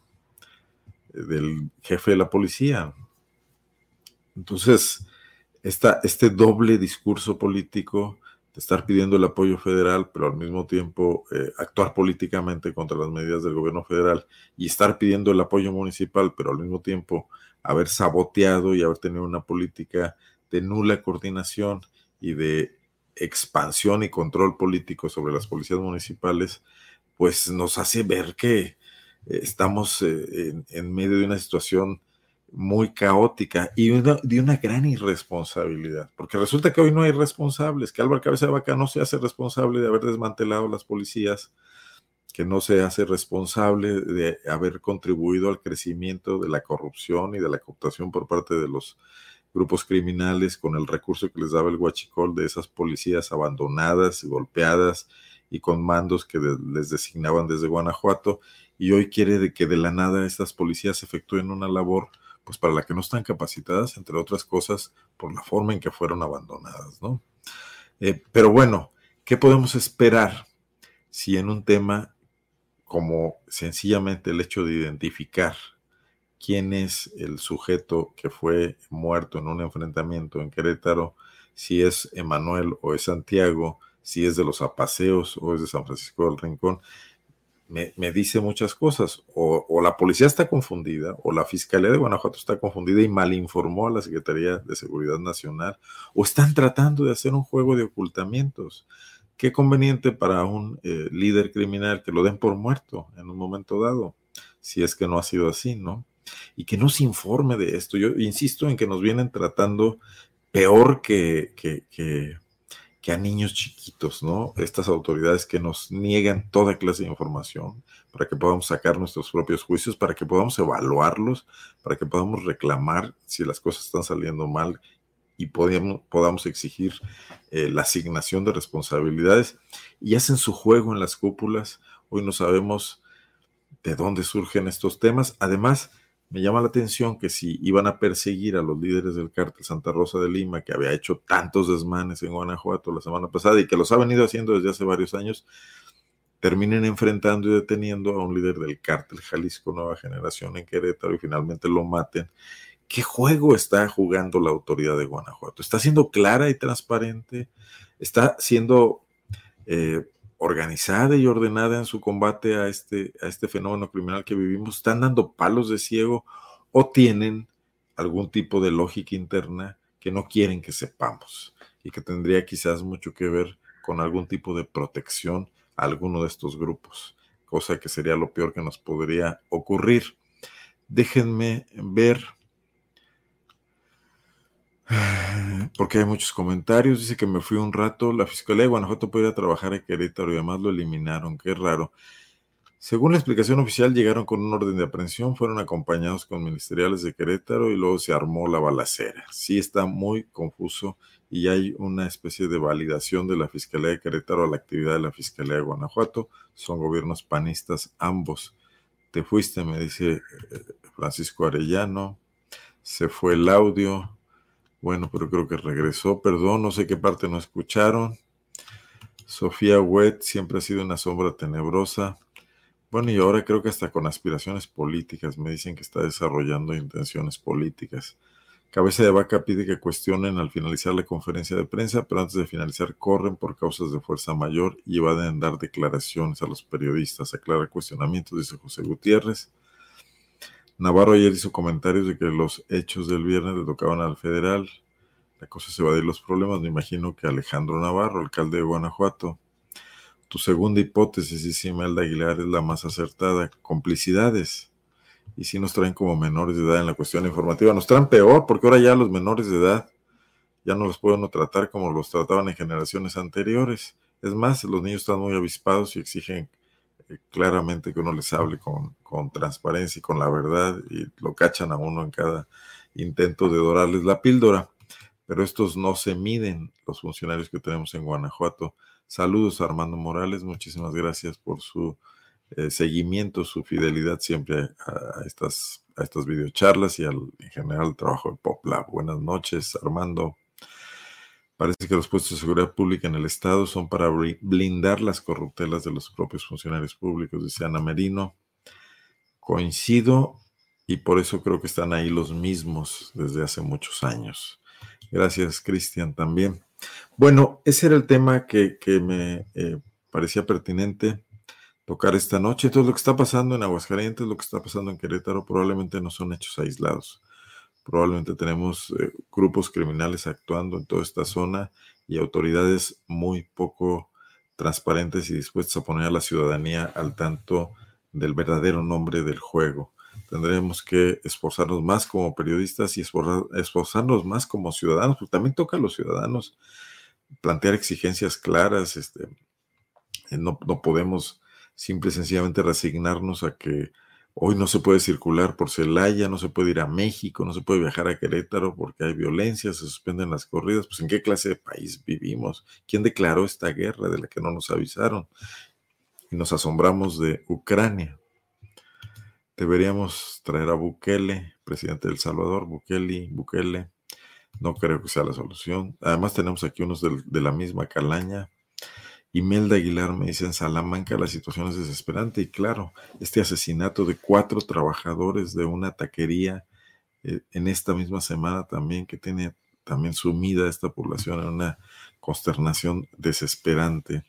del jefe de la policía. Entonces, esta, este doble discurso político de estar pidiendo el apoyo federal, pero al mismo tiempo eh, actuar políticamente contra las medidas del gobierno federal y estar pidiendo el apoyo municipal, pero al mismo tiempo haber saboteado y haber tenido una política de nula coordinación y de expansión y control político sobre las policías municipales, pues nos hace ver que eh, estamos eh, en, medio de una situación muy caótica y de una gran irresponsabilidad, porque resulta que hoy no hay responsables, que Álvaro Cabeza de Vaca no se hace responsable de haber desmantelado las policías, que no se hace responsable de haber contribuido al crecimiento de la corrupción y de la cooptación por parte de los grupos criminales con el recurso que les daba el huachicol de esas policías abandonadas golpeadas y con mandos que les designaban desde Guanajuato y hoy quiere de que de la nada estas policías efectúen una labor pues para la que no están capacitadas, entre otras cosas, por la forma en que fueron abandonadas, ¿no? Eh, pero bueno, ¿qué podemos esperar si en un tema como sencillamente el hecho de identificar quién es el sujeto que fue muerto en un enfrentamiento en Querétaro, si es Emanuel o es Santiago, si es de los apaseos o es de San Francisco del Rincón, me, dice muchas cosas. O, la policía está confundida, o la Fiscalía de Guanajuato está confundida y malinformó a la Secretaría de Seguridad Nacional, o están tratando de hacer un juego de ocultamientos. Qué conveniente para un eh, líder criminal que lo den por muerto en un momento dado, si es que no ha sido así, ¿no? Y que no se informe de esto. Yo insisto en que nos vienen tratando peor que, que, que a niños chiquitos, ¿no? Estas autoridades que nos niegan toda clase de información para que podamos sacar nuestros propios juicios, para que podamos evaluarlos, para que podamos reclamar si las cosas están saliendo mal y podamos, podamos exigir eh, la asignación de responsabilidades y hacen su juego en las cúpulas. Hoy no sabemos de dónde surgen estos temas. Además, me llama la atención que si iban a perseguir a los líderes del cártel Santa Rosa de Lima, que había hecho tantos desmanes en Guanajuato la semana pasada y que los ha venido haciendo desde hace varios años, terminen enfrentando y deteniendo a un líder del cártel Jalisco Nueva Generación en Querétaro y finalmente lo maten. ¿Qué juego está jugando la autoridad de Guanajuato? ¿Está siendo clara y transparente? ¿Está siendo eh, organizada y ordenada en su combate a este, a este fenómeno criminal que vivimos, están dando palos de ciego o tienen algún tipo de lógica interna que no quieren que sepamos y que tendría quizás mucho que ver con algún tipo de protección a alguno de estos grupos, cosa que sería lo peor que nos podría ocurrir. Déjenme ver porque hay muchos comentarios. Dice que me fui un rato. La Fiscalía de Guanajuato puede ir a trabajar a Querétaro y además lo eliminaron. Qué raro. Según la explicación oficial, llegaron con un orden de aprehensión, fueron acompañados con ministeriales de Querétaro y luego se armó la balacera. Sí está muy confuso y hay una especie de validación de la Fiscalía de Querétaro a la actividad de la Fiscalía de Guanajuato. Son gobiernos panistas ambos. Te fuiste, me dice eh, Francisco Arellano. Se fue el audio. Bueno, pero creo que regresó. Perdón, no sé qué parte no escucharon. Sofía Wet siempre ha sido una sombra tenebrosa. Bueno, y ahora creo que hasta con aspiraciones políticas. Me dicen que está desarrollando intenciones políticas. Cabeza de Vaca pide que cuestionen al finalizar la conferencia de prensa, pero antes de finalizar corren por causas de fuerza mayor y van a dar declaraciones a los periodistas. Aclara cuestionamientos, dice José Gutiérrez. Navarro ayer hizo comentarios de que los hechos del viernes le tocaban al federal. La cosa se va a ir los problemas. Me imagino que Alejandro Navarro, alcalde de Guanajuato. Tu segunda hipótesis, dice Imelda Aguilar, es la más acertada. Complicidades. Y si nos traen como menores de edad en la cuestión informativa. Nos traen peor, porque ahora ya los menores de edad ya no los pueden tratar como los trataban en generaciones anteriores. Es más, los niños están muy avispados y exigen claramente que uno les hable con, transparencia y con la verdad y lo cachan a uno en cada intento de dorarles la píldora. Pero estos no se miden, los funcionarios que tenemos en Guanajuato. Saludos Armando Morales, muchísimas gracias por su eh, seguimiento, su fidelidad siempre a, estas, a estas videocharlas y al, en general al trabajo de PopLab. Buenas noches, Armando. Parece que los puestos de seguridad pública en el Estado son para blindar las corruptelas de los propios funcionarios públicos, dice Ana Merino. Coincido y por eso creo que están ahí los mismos desde hace muchos años. Gracias, Cristian, también. Bueno, ese era el tema que, me eh, parecía pertinente tocar esta noche. Entonces, lo que está pasando en Aguascalientes, lo que está pasando en Querétaro, probablemente no son hechos aislados. Probablemente tenemos eh, grupos criminales actuando en toda esta zona y autoridades muy poco transparentes y dispuestas a poner a la ciudadanía al tanto del verdadero nombre del juego. Tendremos que esforzarnos más como periodistas y esforzarnos más como ciudadanos, porque también toca a los ciudadanos plantear exigencias claras. Este, no, no podemos simple y sencillamente resignarnos a que Hoy no se puede circular por Celaya, no se puede ir a México, no se puede viajar a Querétaro porque hay violencia, se suspenden las corridas. Pues ¿en qué clase de país vivimos? ¿Quién declaró esta guerra de la que no nos avisaron? Y nos asombramos de Ucrania. Deberíamos traer a Bukele, presidente del Salvador, Bukele, Bukele. No creo que sea la solución. Además tenemos aquí unos de la misma calaña, Imelda Aguilar me dice, en Salamanca la situación es desesperante y claro, este asesinato de cuatro trabajadores de una taquería eh, en esta misma semana también, que tiene también sumida esta población en una consternación desesperante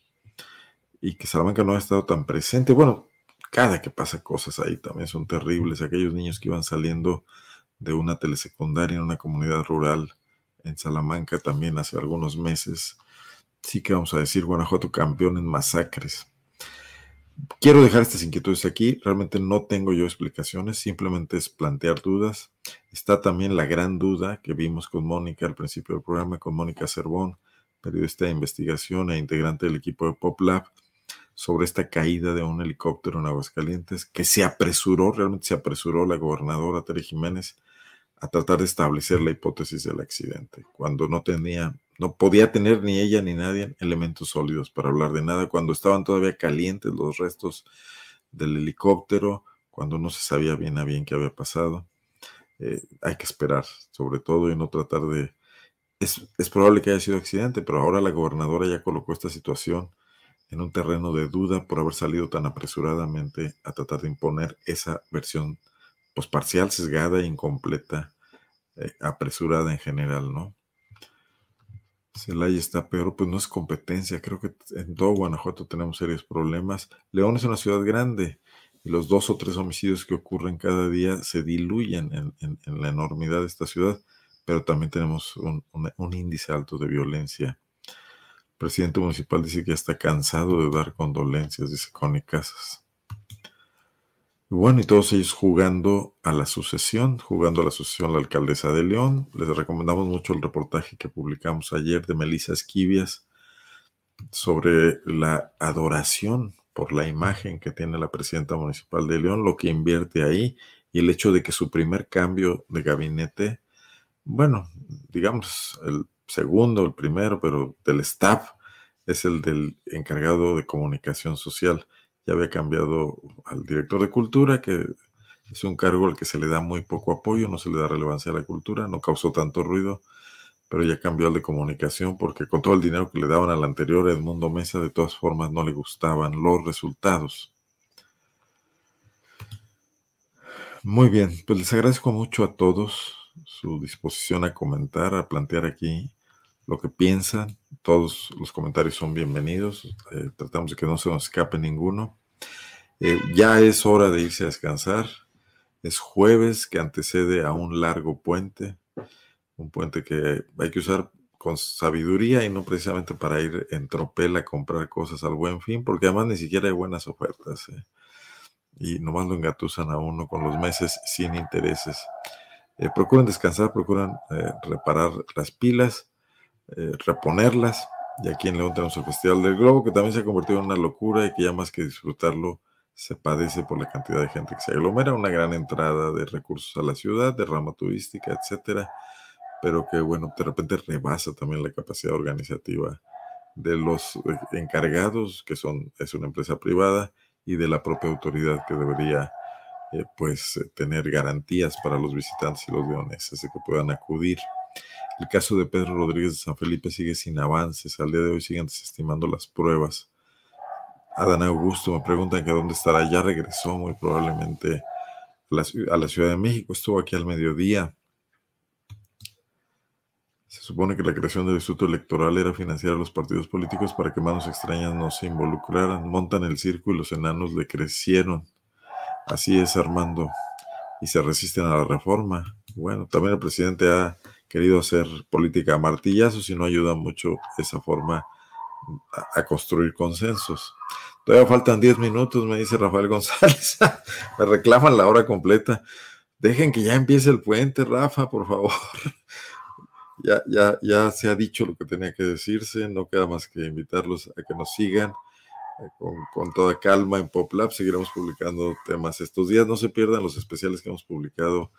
y que Salamanca no ha estado tan presente. Bueno, cada que pasa cosas ahí también son terribles. Aquellos niños que iban saliendo de una telesecundaria en una comunidad rural en Salamanca también hace algunos meses sí que vamos a decir Guanajuato campeón en masacres. Quiero dejar estas inquietudes aquí, realmente no tengo yo explicaciones, simplemente es plantear dudas. Está también la gran duda que vimos con Mónica al principio del programa, con Mónica Cervón, periodista de investigación e integrante del equipo de PopLab, sobre esta caída de un helicóptero en Aguascalientes, que se apresuró, realmente se apresuró la gobernadora Tere Jiménez a tratar de establecer la hipótesis del accidente, cuando no tenía, no podía tener ni ella ni nadie elementos sólidos para hablar de nada, cuando estaban todavía calientes los restos del helicóptero, cuando no se sabía bien a bien qué había pasado. Eh, hay que esperar, sobre todo, y no tratar de... Es, es probable que haya sido accidente, pero ahora la gobernadora ya colocó esta situación en un terreno de duda por haber salido tan apresuradamente a tratar de imponer esa versión pues parcial, sesgada, incompleta, eh, apresurada en general, ¿no? Celaya está peor, pues no es competencia. Creo que en todo Guanajuato tenemos serios problemas. León es una ciudad grande y los dos o tres homicidios que ocurren cada día se diluyen en, la enormidad de esta ciudad, pero también tenemos un, índice alto de violencia presidente municipal dice que ya está cansado de dar condolencias, dice Connie Casas. Bueno, y todos ellos jugando a la sucesión, jugando a la sucesión la alcaldesa de León. Les recomendamos mucho el reportaje que publicamos ayer de Melissa Esquivias sobre la adoración por la imagen que tiene la presidenta municipal de León, lo que invierte ahí y el hecho de que su primer cambio de gabinete, bueno, digamos, el segundo, el primero, pero del staff es el del encargado de comunicación social. Ya había cambiado al director de cultura, que es un cargo al que se le da muy poco apoyo, no se le da relevancia a la cultura, no causó tanto ruido, pero ya cambió al de comunicación porque con todo el dinero que le daban al anterior Edmundo Mesa, de todas formas no le gustaban los resultados. Muy bien, pues les agradezco mucho a todos su disposición a comentar, a plantear aquí lo que piensan. Todos los comentarios son bienvenidos. Eh, tratamos de que no se nos escape ninguno. Eh, ya es hora de irse a descansar. Es jueves que antecede a un largo puente, un puente que hay que usar con sabiduría y no precisamente para ir en tropel a comprar cosas al buen fin, porque además ni siquiera hay buenas ofertas. ¿eh? Y nomás lo engatusan a uno con los meses sin intereses. procuren descansar, procuren reparar las pilas eh, reponerlas. Y aquí en León tenemos el Festival del Globo, que también se ha convertido en una locura y que ya más que disfrutarlo, se padece por la cantidad de gente que se aglomera. Una gran entrada de recursos a la ciudad, de rama turística, etcétera, pero que, bueno, de repente rebasa también la capacidad organizativa de los eh, encargados, que son, es una empresa privada, y de la propia autoridad que debería eh, pues tener garantías para los visitantes y los leoneses de que puedan acudir. El caso de Pedro Rodríguez de San Felipe sigue sin avances. Al día de hoy siguen desestimando las pruebas. Adán Augusto me preguntan que dónde estará. Ya regresó muy probablemente a la, Ciudad de México. Estuvo aquí al mediodía. Se supone que la creación del Instituto Electoral era financiar a los partidos políticos para que manos extrañas no se involucraran. Montan el circo y los enanos le crecieron. Así es, Armando. Y se resisten a la reforma. Bueno, también el presidente ha querido hacer política a martillazos y no ayuda mucho esa forma a, construir consensos. Todavía faltan 10 minutos, me dice Rafael González. me reclaman la hora completa. Dejen que ya empiece el puente, Rafa, por favor. ya, ya, ya se ha dicho lo que tenía que decirse. No queda más que invitarlos a que nos sigan eh, con, con, toda calma en PopLab. Seguiremos publicando temas estos días. No se pierdan los especiales que hemos publicado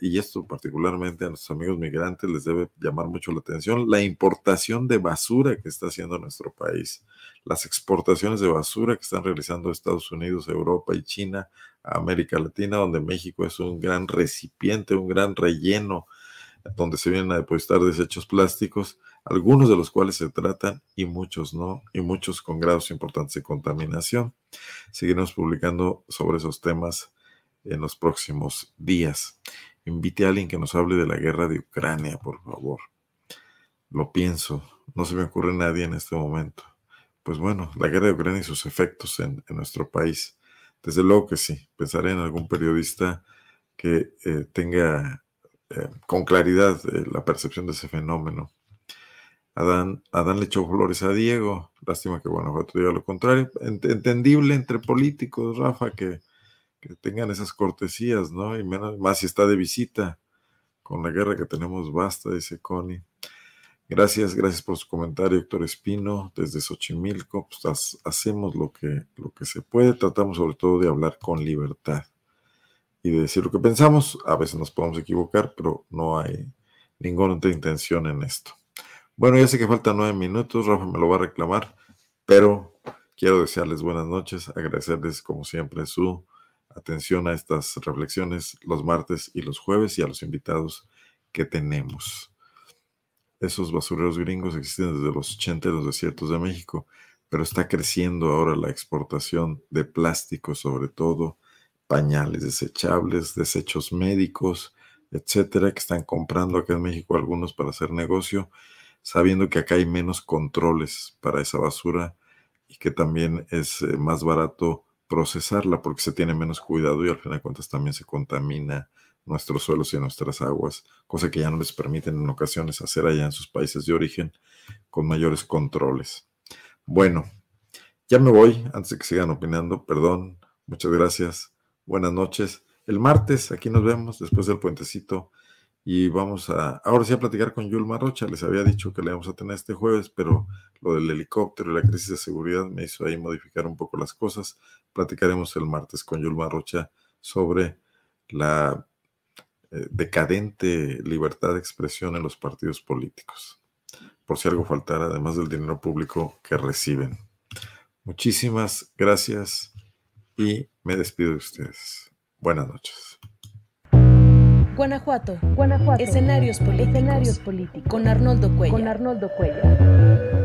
y esto particularmente a nuestros amigos migrantes les debe llamar mucho la atención, la importación de basura que está haciendo nuestro país, las exportaciones de basura que están realizando Estados Unidos, Europa y China América Latina, donde México es un gran recipiente, un gran relleno, donde se vienen a depositar desechos plásticos, algunos de los cuales se tratan y muchos no, y muchos con grados importantes de contaminación. Seguiremos publicando sobre esos temas en los próximos días. Invite a alguien que nos hable de la guerra de Ucrania, por favor. Lo pienso, no se me ocurre nadie en este momento. Pues bueno, la guerra de Ucrania y sus efectos en, nuestro país. Desde luego que sí, pensaré en algún periodista que eh, tenga eh, con claridad eh, la percepción de ese fenómeno. Adán, Adán le echó flores a Diego, lástima que Guanajuato diga lo contrario. Entendible entre políticos, Rafa, que que tengan esas cortesías, ¿no? Y menos, más si está de visita. Con la guerra que tenemos basta, dice Connie. Gracias, gracias por su comentario, Héctor Espino, desde Xochimilco. Pues hacemos lo que, lo que se puede, tratamos sobre todo de hablar con libertad. Y de decir lo que pensamos. A veces nos podemos equivocar, pero no hay ninguna otra intención en esto. Bueno, ya sé que faltan nueve minutos, Rafa me lo va a reclamar, pero quiero desearles buenas noches, agradecerles como siempre su atención a estas reflexiones los martes y los jueves y a los invitados que tenemos. Esos basureros gringos existen desde los 80 en los desiertos de México, pero está creciendo ahora la exportación de plástico, sobre todo pañales desechables, desechos médicos, etcétera, que están comprando acá en México algunos para hacer negocio, sabiendo que acá hay menos controles para esa basura y que también es eh, más barato procesarla porque se tiene menos cuidado y al final de cuentas también se contamina nuestros suelos y nuestras aguas, cosa que ya no les permiten en ocasiones hacer allá en sus países de origen con mayores controles. Bueno, ya me voy antes de que sigan opinando, perdón, muchas gracias, buenas noches. El martes aquí nos vemos después del puentecito y vamos a, ahora sí a platicar con Yulma Rocha. Les había dicho que le vamos a tener este jueves, pero lo del helicóptero y la crisis de seguridad me hizo ahí modificar un poco las cosas. Platicaremos el martes con Yulma Rocha sobre la eh, decadente libertad de expresión en los partidos políticos. Por si algo faltara, además del dinero público que reciben. Muchísimas gracias y me despido de ustedes. Buenas noches. Guanajuato. Guanajuato. Escenarios políticos. Escenarios políticos. Con Arnoldo Cuellar. Con Arnoldo Cuellar.